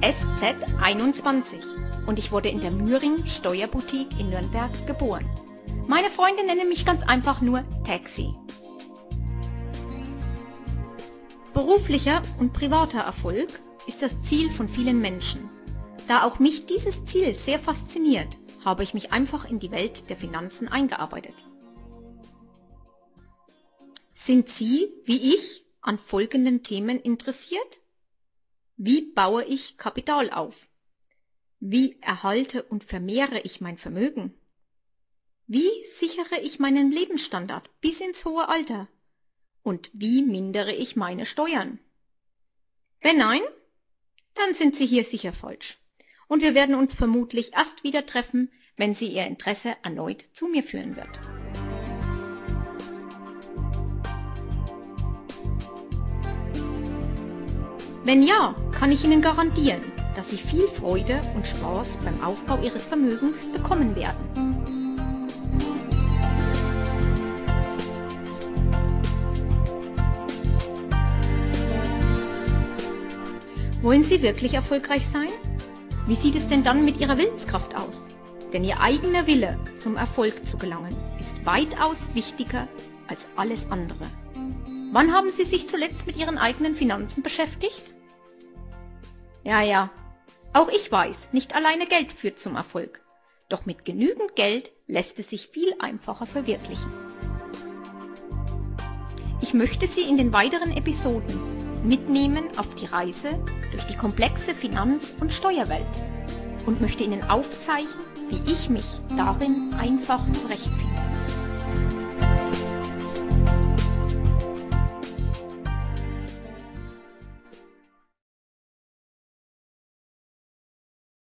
SZ21 und ich wurde in der Mühring Steuerboutique in Nürnberg geboren. Meine Freunde nennen mich ganz einfach nur Taxi. Beruflicher und privater Erfolg ist das Ziel von vielen Menschen. Da auch mich dieses Ziel sehr fasziniert, habe ich mich einfach in die Welt der Finanzen eingearbeitet. Sind Sie, wie ich, an folgenden Themen interessiert? Wie baue ich Kapital auf? Wie erhalte und vermehre ich mein Vermögen? Wie sichere ich meinen Lebensstandard bis ins hohe Alter? Und wie mindere ich meine Steuern? Wenn nein, dann sind Sie hier sicher falsch. Und wir werden uns vermutlich erst wieder treffen, wenn sie ihr Interesse erneut zu mir führen wird. Wenn ja, kann ich Ihnen garantieren, dass Sie viel Freude und Spaß beim Aufbau Ihres Vermögens bekommen werden. Wollen Sie wirklich erfolgreich sein? Wie sieht es denn dann mit Ihrer Willenskraft aus? Denn Ihr eigener Wille, zum Erfolg zu gelangen, ist weitaus wichtiger als alles andere. Wann haben Sie sich zuletzt mit Ihren eigenen Finanzen beschäftigt? Ja, ja, auch ich weiß, nicht alleine Geld führt zum Erfolg. Doch mit genügend Geld lässt es sich viel einfacher verwirklichen. Ich möchte Sie in den weiteren Episoden mitnehmen auf die Reise durch die komplexe Finanz- und Steuerwelt und möchte Ihnen aufzeichnen, wie ich mich darin einfach zurechtfinde.